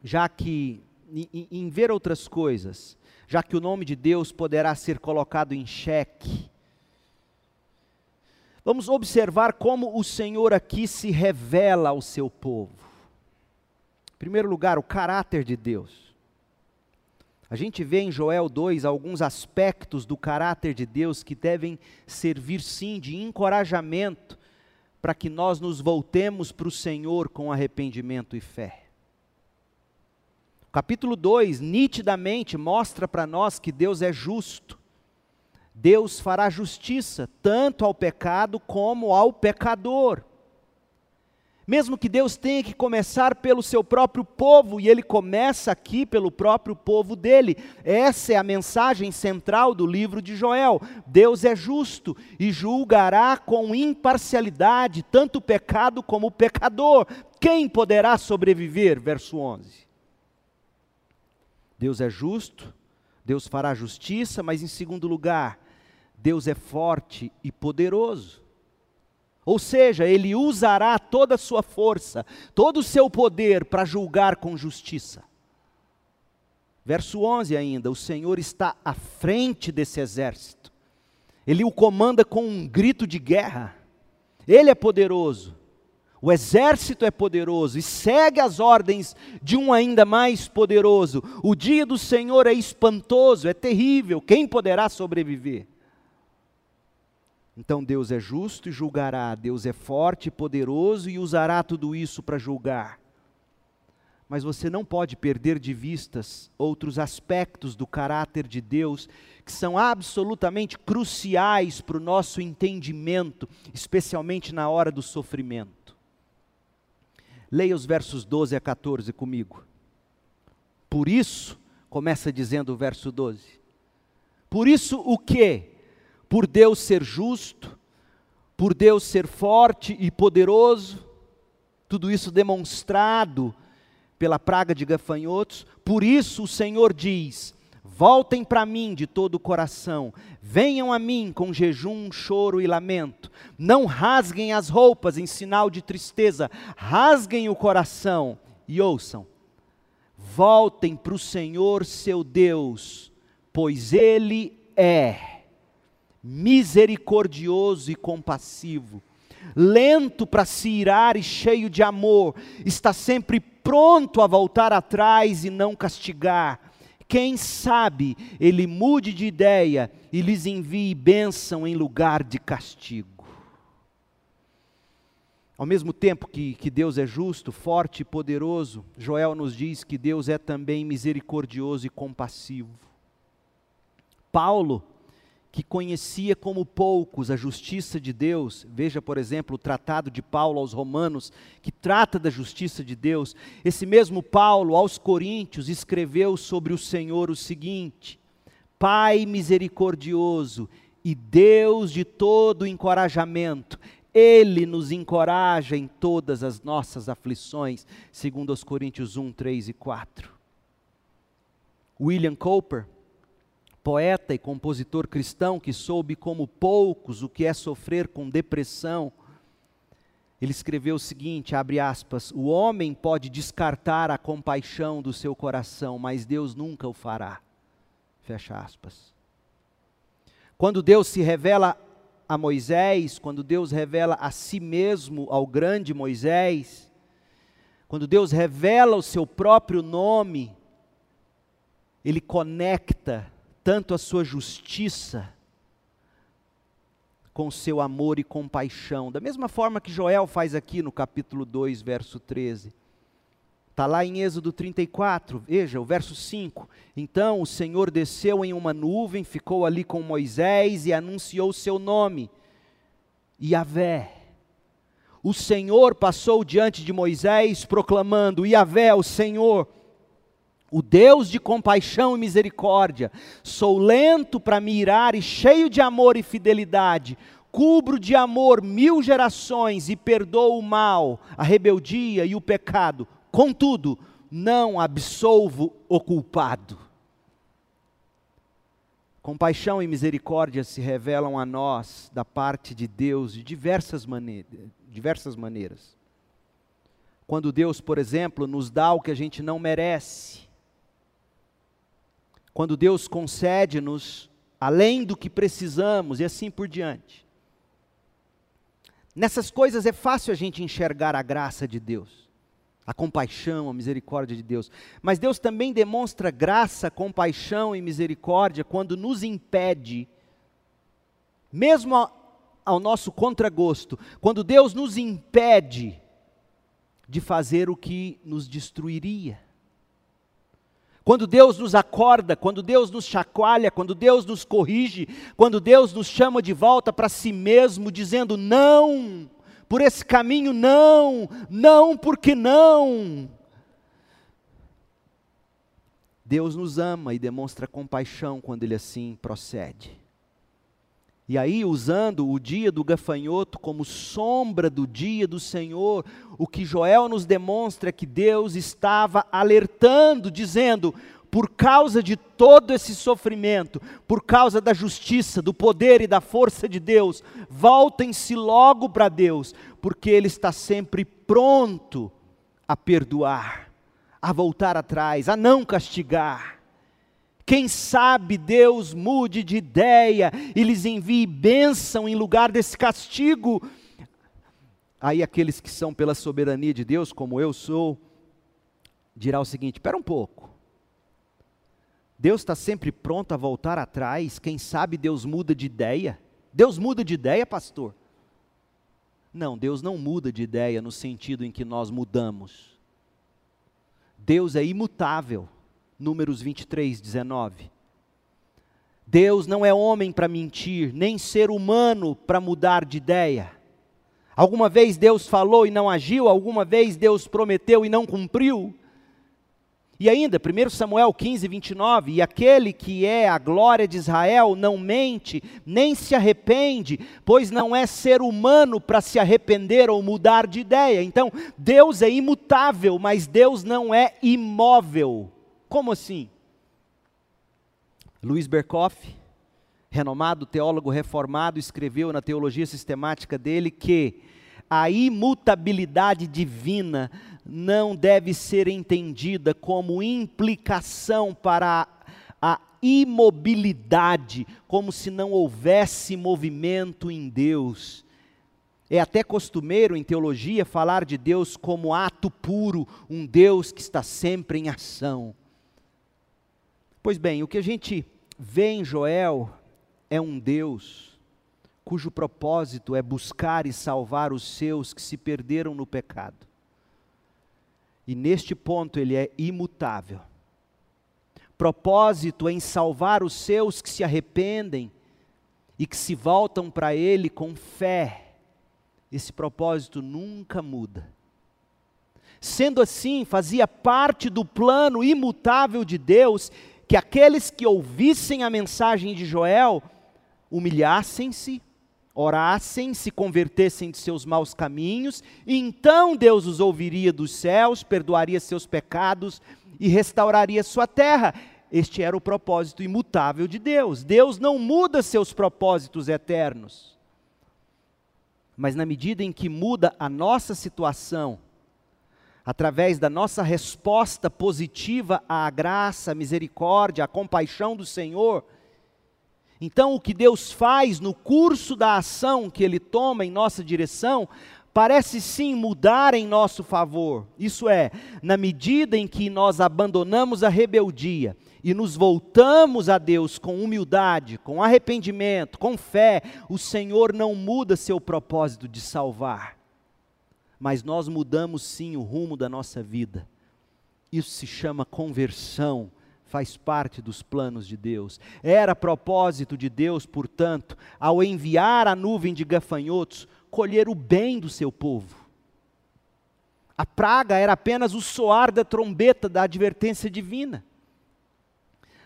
já que, em, em ver outras coisas, já que o nome de Deus poderá ser colocado em xeque. Vamos observar como o Senhor aqui se revela ao seu povo. Em primeiro lugar, o caráter de Deus. A gente vê em Joel 2 alguns aspectos do caráter de Deus que devem servir sim de encorajamento para que nós nos voltemos para o Senhor com arrependimento e fé. O capítulo 2 nitidamente mostra para nós que Deus é justo. Deus fará justiça tanto ao pecado como ao pecador. Mesmo que Deus tenha que começar pelo seu próprio povo, e ele começa aqui pelo próprio povo dele. Essa é a mensagem central do livro de Joel. Deus é justo e julgará com imparcialidade tanto o pecado como o pecador. Quem poderá sobreviver? Verso 11. Deus é justo, Deus fará justiça, mas em segundo lugar, Deus é forte e poderoso. Ou seja, ele usará toda a sua força, todo o seu poder para julgar com justiça. Verso 11 ainda: o Senhor está à frente desse exército, ele o comanda com um grito de guerra, ele é poderoso, o exército é poderoso e segue as ordens de um ainda mais poderoso. O dia do Senhor é espantoso, é terrível, quem poderá sobreviver? Então Deus é justo e julgará, Deus é forte e poderoso e usará tudo isso para julgar. Mas você não pode perder de vistas outros aspectos do caráter de Deus que são absolutamente cruciais para o nosso entendimento, especialmente na hora do sofrimento. Leia os versos 12 a 14 comigo. Por isso, começa dizendo o verso 12. Por isso o que? Por Deus ser justo, por Deus ser forte e poderoso, tudo isso demonstrado pela praga de gafanhotos, por isso o Senhor diz: Voltem para mim de todo o coração, venham a mim com jejum, choro e lamento. Não rasguem as roupas em sinal de tristeza, rasguem o coração e ouçam. Voltem para o Senhor seu Deus, pois Ele é misericordioso e compassivo, lento para se irar e cheio de amor, está sempre pronto a voltar atrás e não castigar. Quem sabe ele mude de ideia e lhes envie bênção em lugar de castigo. Ao mesmo tempo que, que Deus é justo, forte e poderoso, Joel nos diz que Deus é também misericordioso e compassivo. Paulo, que conhecia como poucos a justiça de Deus, veja, por exemplo, o tratado de Paulo aos Romanos, que trata da justiça de Deus. Esse mesmo Paulo, aos Coríntios, escreveu sobre o Senhor o seguinte: Pai misericordioso e Deus de todo encorajamento, Ele nos encoraja em todas as nossas aflições, segundo os Coríntios 1, 3 e 4. William Cowper, poeta e compositor cristão que soube como poucos o que é sofrer com depressão, ele escreveu o seguinte, abre aspas: "O homem pode descartar a compaixão do seu coração, mas Deus nunca o fará." Fecha aspas. Quando Deus se revela a Moisés, quando Deus revela a si mesmo ao grande Moisés, quando Deus revela o seu próprio nome, ele conecta tanto a sua justiça com seu amor e compaixão, da mesma forma que Joel faz aqui no capítulo 2, verso 13. Está lá em Êxodo 34, veja o verso 5. Então o Senhor desceu em uma nuvem, ficou ali com Moisés e anunciou seu nome, Yahvé. O Senhor passou diante de Moisés, proclamando: Yahvé, o Senhor, o Deus de compaixão e misericórdia, sou lento para me irar e cheio de amor e fidelidade, cubro de amor mil gerações e perdoo o mal, a rebeldia e o pecado, contudo, não absolvo o culpado. Compaixão e misericórdia se revelam a nós da parte de Deus de diversas, diversas maneiras. Quando Deus, por exemplo, nos dá o que a gente não merece, quando Deus concede-nos além do que precisamos e assim por diante. Nessas coisas é fácil a gente enxergar a graça de Deus, a compaixão, a misericórdia de Deus. Mas Deus também demonstra graça, compaixão e misericórdia quando nos impede, mesmo ao, nosso contragosto, quando Deus nos impede de fazer o que nos destruiria. Quando Deus nos acorda, quando Deus nos chacoalha, quando Deus nos corrige, quando Deus nos chama de volta para si mesmo, dizendo não, por esse caminho não, não, porque não. Deus nos ama e demonstra compaixão quando Ele assim procede. E aí, usando o dia do gafanhoto como sombra do dia do Senhor, o que Joel nos demonstra é que Deus estava alertando, dizendo: por causa de todo esse sofrimento, por causa da justiça, do poder e da força de Deus, voltem-se logo para Deus, porque Ele está sempre pronto a perdoar, a voltar atrás, a não castigar. Quem sabe Deus mude de ideia e lhes envie bênção em lugar desse castigo. Aí aqueles que são pela soberania de Deus, como eu sou, dirá o seguinte: espera um pouco. Deus está sempre pronto a voltar atrás. Quem sabe Deus muda de ideia? Deus muda de ideia, pastor? Não, Deus não muda de ideia no sentido em que nós mudamos. Deus é imutável. Números 23, 19. Deus não é homem para mentir, nem ser humano para mudar de ideia. Alguma vez Deus falou e não agiu, alguma vez Deus prometeu e não cumpriu. E ainda, 1 Samuel 15, 29, e aquele que é a glória de Israel não mente, nem se arrepende, pois não é ser humano para se arrepender ou mudar de ideia. Então, Deus é imutável, mas Deus não é imóvel. Como assim? Luiz Berkoff, renomado teólogo reformado, escreveu na teologia sistemática dele que a imutabilidade divina não deve ser entendida como implicação para a, imobilidade, como se não houvesse movimento em Deus. É até costumeiro em teologia falar de Deus como ato puro, um Deus que está sempre em ação. Pois bem, o que a gente vê em Joel é um Deus cujo propósito é buscar e salvar os seus que se perderam no pecado. E neste ponto ele é imutável. Propósito em salvar os seus que se arrependem e que se voltam para ele com fé. Esse propósito nunca muda. Sendo assim, fazia parte do plano imutável de Deus que aqueles que ouvissem a mensagem de Joel humilhassem-se, orassem, se convertessem de seus maus caminhos, e então Deus os ouviria dos céus, perdoaria seus pecados e restauraria sua terra. Este era o propósito imutável de Deus. Deus não muda seus propósitos eternos. Mas na medida em que muda a nossa situação, através da nossa resposta positiva à graça, à misericórdia, à compaixão do Senhor, então, o que Deus faz no curso da ação que Ele toma em nossa direção, parece sim mudar em nosso favor. Isso é, na medida em que nós abandonamos a rebeldia e nos voltamos a Deus com humildade, com arrependimento, com fé, o Senhor não muda seu propósito de salvar, mas nós mudamos sim o rumo da nossa vida. Isso se chama conversão faz parte dos planos de Deus. Era propósito de Deus, portanto, ao enviar a nuvem de gafanhotos, colher o bem do seu povo. A praga era apenas o soar da trombeta da advertência divina.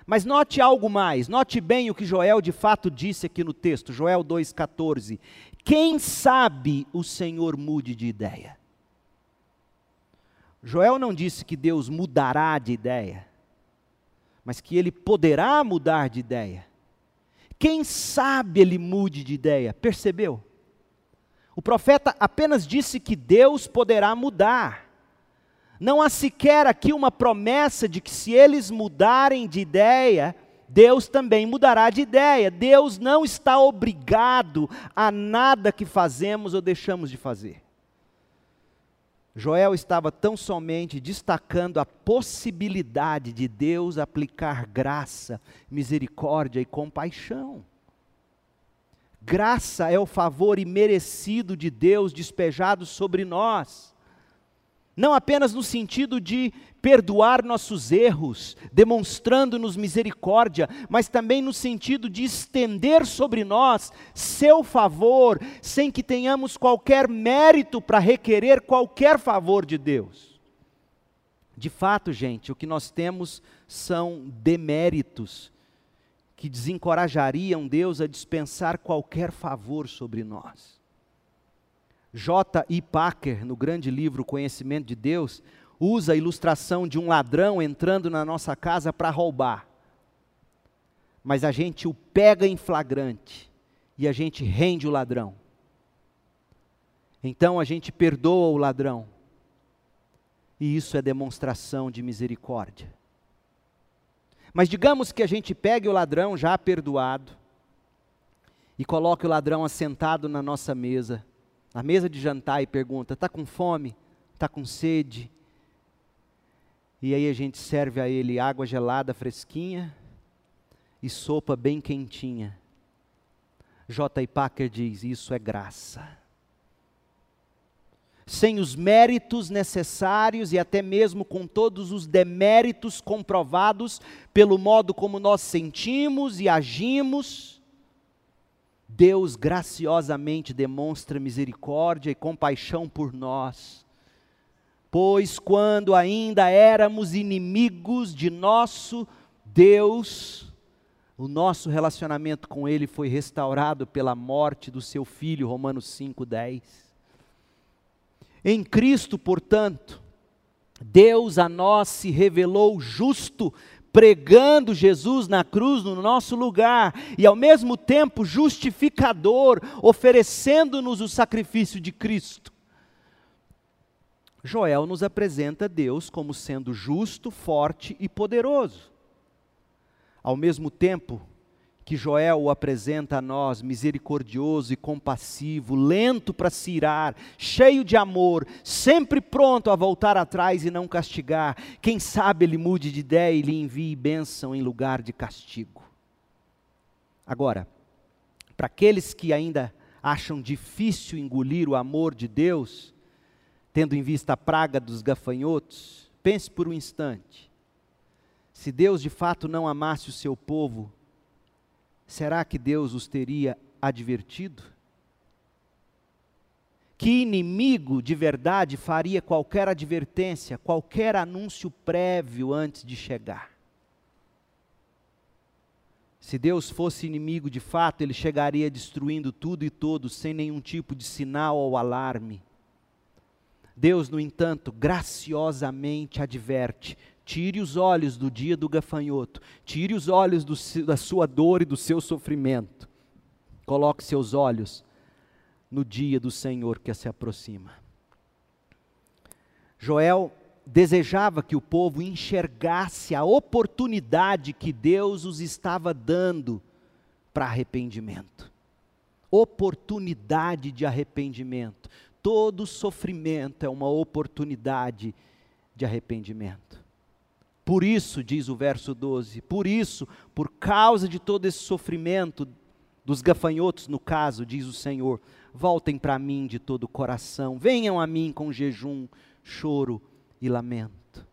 Mas note algo mais, note bem o que Joel de fato disse aqui no texto, Joel 2,14. Quem sabe o Senhor mude de ideia? Joel não disse que Deus mudará de ideia mas que ele poderá mudar de ideia. Quem sabe ele mude de ideia, percebeu? O profeta apenas disse que Deus poderá mudar. Não há sequer aqui uma promessa de que se eles mudarem de ideia, Deus também mudará de ideia. Deus não está obrigado a nada que fazemos ou deixamos de fazer. Joel estava tão somente destacando a possibilidade de Deus aplicar graça, misericórdia e compaixão. Graça é o favor imerecido de Deus despejado sobre nós não apenas no sentido de perdoar nossos erros, demonstrando-nos misericórdia, mas também no sentido de estender sobre nós seu favor, sem que tenhamos qualquer mérito para requerer qualquer favor de Deus. De fato, gente, o que nós temos são deméritos que desencorajariam Deus a dispensar qualquer favor sobre nós. J. I. Packer, no grande livro Conhecimento de Deus, usa a ilustração de um ladrão entrando na nossa casa para roubar. Mas a gente o pega em flagrante e a gente rende o ladrão. Então a gente perdoa o ladrão. E isso é demonstração de misericórdia. Mas digamos que a gente pegue o ladrão já perdoado e coloque o ladrão assentado na nossa mesa, na mesa de jantar e pergunta: "Está com fome? Está com sede?" E aí a gente serve a ele água gelada fresquinha e sopa bem quentinha. J. Packer diz: Isso é graça. Sem os méritos necessários e até mesmo com todos os deméritos comprovados pelo modo como nós sentimos e agimos, Deus graciosamente demonstra misericórdia e compaixão por nós. Pois quando ainda éramos inimigos de nosso Deus, o nosso relacionamento com Ele foi restaurado pela morte do seu Filho, Romanos 5,10. Em Cristo, portanto, Deus a nós se revelou justo, pregando Jesus na cruz no nosso lugar, e ao mesmo tempo justificador, oferecendo-nos o sacrifício de Cristo. Joel nos apresenta Deus como sendo justo, forte e poderoso. Ao mesmo tempo que Joel o apresenta a nós, misericordioso e compassivo, lento para se irar, cheio de amor, sempre pronto a voltar atrás e não castigar, quem sabe ele mude de ideia e lhe envie bênção em lugar de castigo. Agora, para aqueles que ainda acham difícil engolir o amor de Deus, tendo em vista a praga dos gafanhotos, pense por um instante. Se Deus de fato não amasse o seu povo, será que Deus os teria advertido? Que inimigo de verdade faria qualquer advertência, qualquer anúncio prévio antes de chegar? Se Deus fosse inimigo de fato, ele chegaria destruindo tudo e todos sem nenhum tipo de sinal ou alarme. Deus, no entanto, graciosamente adverte: Tire os olhos do dia do gafanhoto, tire os olhos do, da sua dor e do seu sofrimento. Coloque seus olhos no dia do Senhor que se aproxima. Joel desejava que o povo enxergasse a oportunidade que Deus os estava dando para arrependimento. Oportunidade de arrependimento. Todo sofrimento é uma oportunidade de arrependimento. Por isso, diz o verso 12, por isso, por causa de todo esse sofrimento, dos gafanhotos, no caso, diz o Senhor, voltem para mim de todo o coração, venham a mim com jejum, choro e lamento.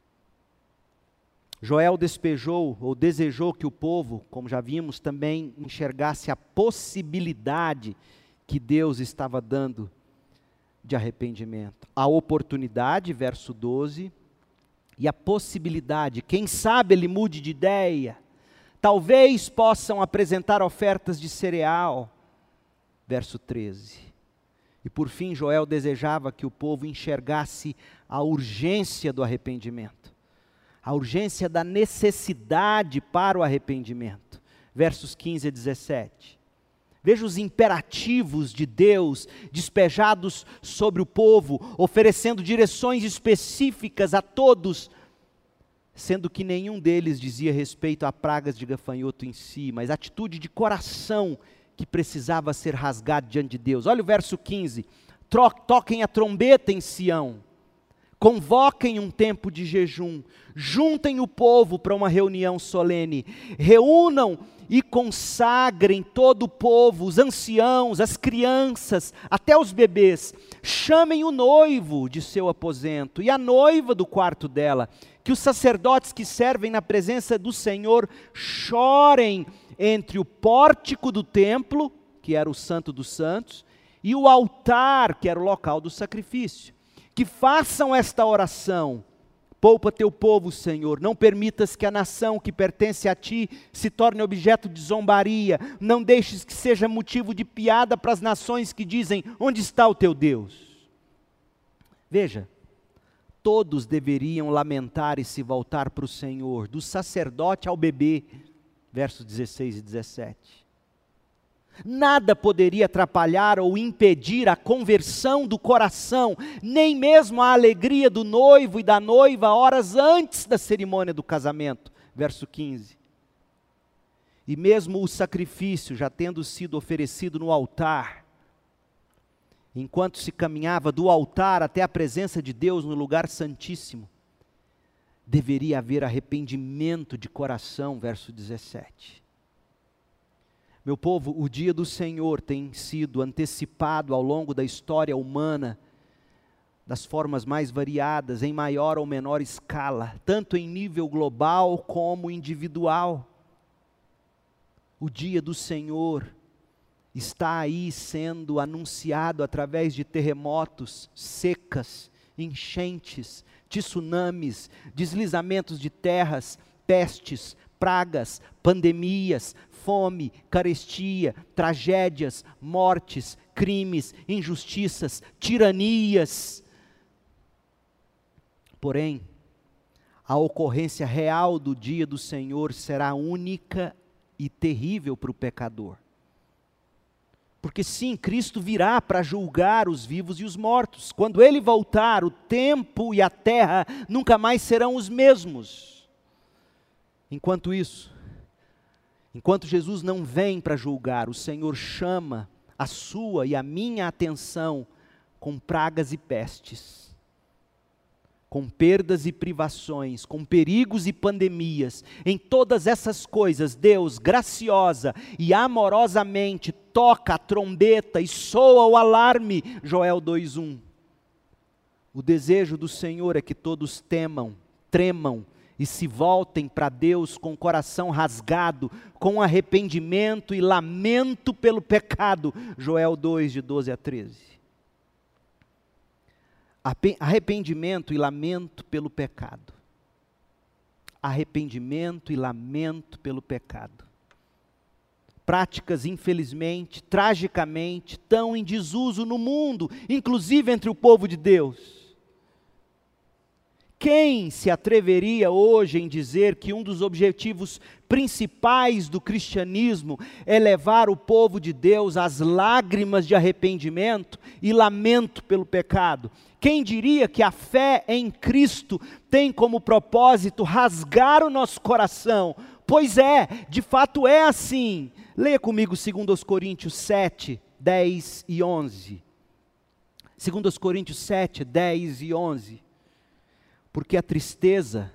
Joel despejou ou desejou que o povo, como já vimos, também enxergasse a possibilidade que Deus estava dando de arrependimento. A oportunidade, verso 12, e a possibilidade, quem sabe ele mude de ideia. Talvez possam apresentar ofertas de cereal. Verso 13. E por fim, Joel desejava que o povo enxergasse a urgência do arrependimento, a urgência da necessidade para o arrependimento. Versos 15 a 17. Veja os imperativos de Deus despejados sobre o povo, oferecendo direções específicas a todos, sendo que nenhum deles dizia respeito a pragas de gafanhoto em si, mas atitude de coração que precisava ser rasgada diante de Deus. Olha o verso 15: toquem a trombeta em Sião, convoquem um tempo de jejum, juntem o povo para uma reunião solene, reúnam e consagrem todo o povo, os anciãos, as crianças, até os bebês. Chamem o noivo de seu aposento e a noiva do quarto dela. Que os sacerdotes que servem na presença do Senhor chorem entre o pórtico do templo, que era o Santo dos Santos, e o altar, que era o local do sacrifício. Que façam esta oração Poupa teu povo, Senhor. Não permitas que a nação que pertence a ti se torne objeto de zombaria. Não deixes que seja motivo de piada para as nações que dizem: Onde está o teu Deus? Veja, todos deveriam lamentar e se voltar para o Senhor, do sacerdote ao bebê. Versos 16 e 17. Nada poderia atrapalhar ou impedir a conversão do coração, nem mesmo a alegria do noivo e da noiva horas antes da cerimônia do casamento. Verso 15. E mesmo o sacrifício já tendo sido oferecido no altar, enquanto se caminhava do altar até a presença de Deus no lugar santíssimo, deveria haver arrependimento de coração, verso 17. Meu povo, o dia do Senhor tem sido antecipado ao longo da história humana, das formas mais variadas, em maior ou menor escala, tanto em nível global como individual. O dia do Senhor está aí sendo anunciado através de terremotos, secas, enchentes, tsunamis, deslizamentos de terras, pestes, pragas, pandemias, fome, carestia, tragédias, mortes, crimes, injustiças, tiranias. Porém, a ocorrência real do dia do Senhor será única e terrível para o pecador. Porque sim, Cristo virá para julgar os vivos e os mortos. Quando ele voltar, o tempo e a terra nunca mais serão os mesmos. Enquanto isso, enquanto Jesus não vem para julgar, o Senhor chama a sua e a minha atenção com pragas e pestes com perdas e privações, com perigos e pandemias, em todas essas coisas, Deus graciosa e amorosamente toca a trombeta e soa o alarme. Joel 2:1. O desejo do Senhor é que todos temam, tremam e se voltem para Deus com o coração rasgado, com arrependimento e lamento pelo pecado. Joel 2 de 12 a 13 arrependimento e lamento pelo pecado. Arrependimento e lamento pelo pecado. Práticas, infelizmente, tragicamente, tão em desuso no mundo, inclusive entre o povo de Deus. Quem se atreveria hoje em dizer que um dos objetivos principais do cristianismo é levar o povo de Deus às lágrimas de arrependimento e lamento pelo pecado? Quem diria que a fé em Cristo tem como propósito rasgar o nosso coração? Pois é, de fato é assim. Leia comigo 2 Coríntios 7, 10 e 11. 2 Coríntios 7, 10 e 11 porque a tristeza,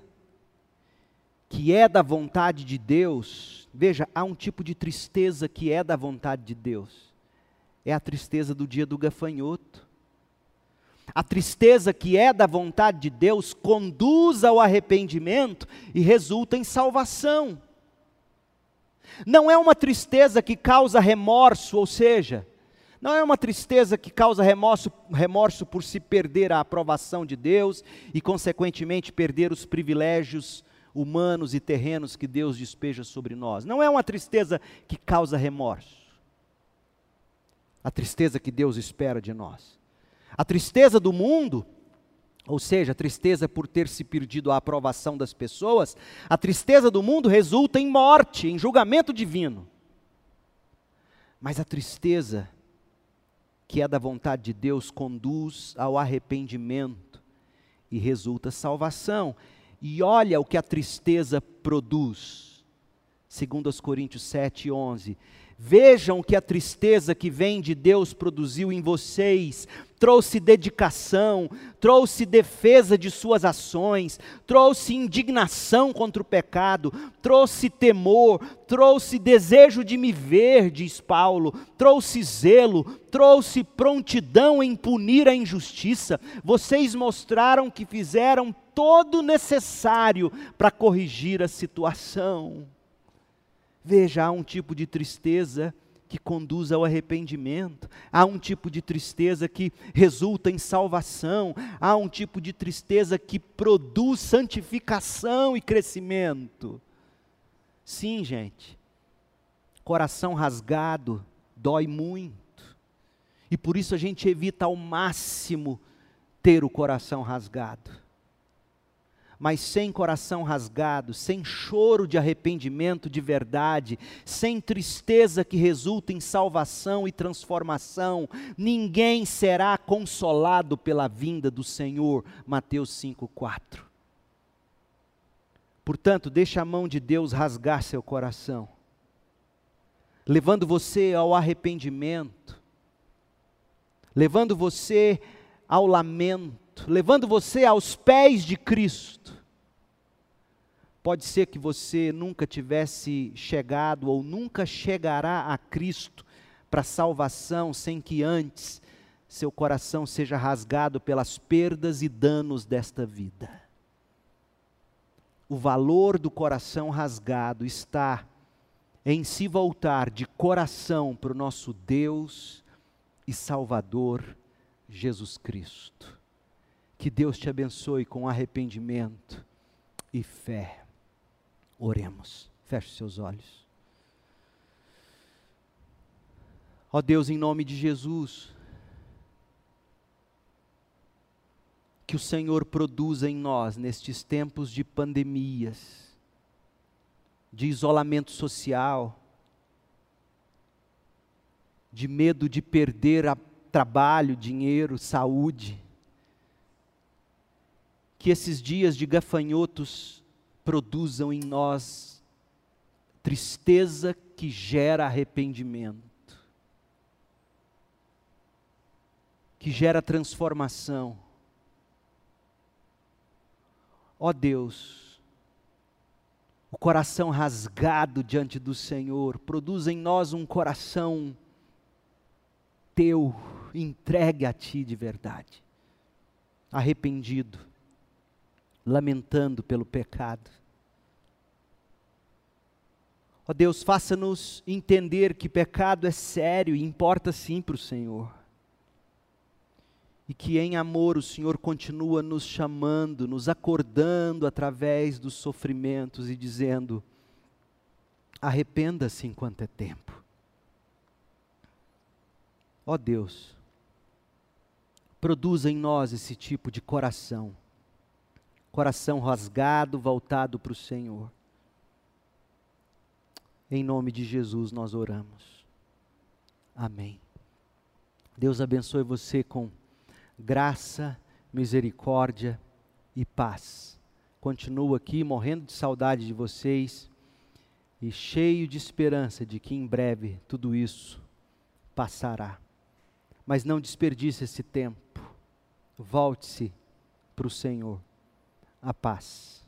que é da vontade de Deus, veja, há um tipo de tristeza que é da vontade de Deus, é a tristeza do dia do gafanhoto. A tristeza que é da vontade de Deus conduz ao arrependimento e resulta em salvação. Não é uma tristeza que causa remorso, ou seja, não é uma tristeza que causa remorso, remorso por se perder a aprovação de Deus e, consequentemente, perder os privilégios humanos e terrenos que Deus despeja sobre nós. Não é uma tristeza que causa remorso. A tristeza que Deus espera de nós. A tristeza do mundo, ou seja, a tristeza por ter se perdido a aprovação das pessoas, a tristeza do mundo resulta em morte, em julgamento divino. Mas a tristeza que é da vontade de Deus, conduz ao arrependimento e resulta salvação. E olha o que a tristeza produz. Segundo os Coríntios 7, 11. Vejam que a tristeza que vem de Deus produziu em vocês, trouxe dedicação, trouxe defesa de suas ações, trouxe indignação contra o pecado, trouxe temor, trouxe desejo de me ver, diz Paulo, trouxe zelo, trouxe prontidão em punir a injustiça. Vocês mostraram que fizeram todo o necessário para corrigir a situação. Veja, há um tipo de tristeza que conduz ao arrependimento, há um tipo de tristeza que resulta em salvação, há um tipo de tristeza que produz santificação e crescimento. Sim, gente, coração rasgado dói muito, e por isso a gente evita ao máximo ter o coração rasgado. Mas sem coração rasgado, sem choro de arrependimento de verdade, sem tristeza que resulta em salvação e transformação, ninguém será consolado pela vinda do Senhor. Mateus 5:4. Portanto, deixe a mão de Deus rasgar seu coração, levando você ao arrependimento, levando você ao lamento, levando você aos pés de Cristo. Pode ser que você nunca tivesse chegado ou nunca chegará a Cristo para salvação sem que antes seu coração seja rasgado pelas perdas e danos desta vida. O valor do coração rasgado está em se voltar de coração para o nosso Deus e Salvador Jesus Cristo. Que Deus te abençoe com arrependimento e fé. Oremos. Feche seus olhos. Ó Deus, em nome de Jesus, que o Senhor produza em nós, nestes tempos de pandemias, de isolamento social, de medo de perder a trabalho, dinheiro, saúde, que esses dias de gafanhotos produzam em nós tristeza que gera arrependimento, que gera transformação. Ó Deus, o coração rasgado diante do Senhor, produz em nós um coração teu, entregue a Ti de verdade, arrependido lamentando pelo pecado. Ó Deus, faça-nos entender que pecado é sério e importa sim para o Senhor. E que em amor o Senhor continua nos chamando, nos acordando através dos sofrimentos e dizendo: arrependa-se enquanto é tempo. Ó Deus, produza em nós esse tipo de coração coração rasgado, voltado para o Senhor. Em nome de Jesus nós oramos. Amém. Deus abençoe você com graça, misericórdia e paz. Continuo aqui morrendo de saudade de vocês e cheio de esperança de que em breve tudo isso passará. Mas não desperdice esse tempo. Volte-se para o Senhor a paz.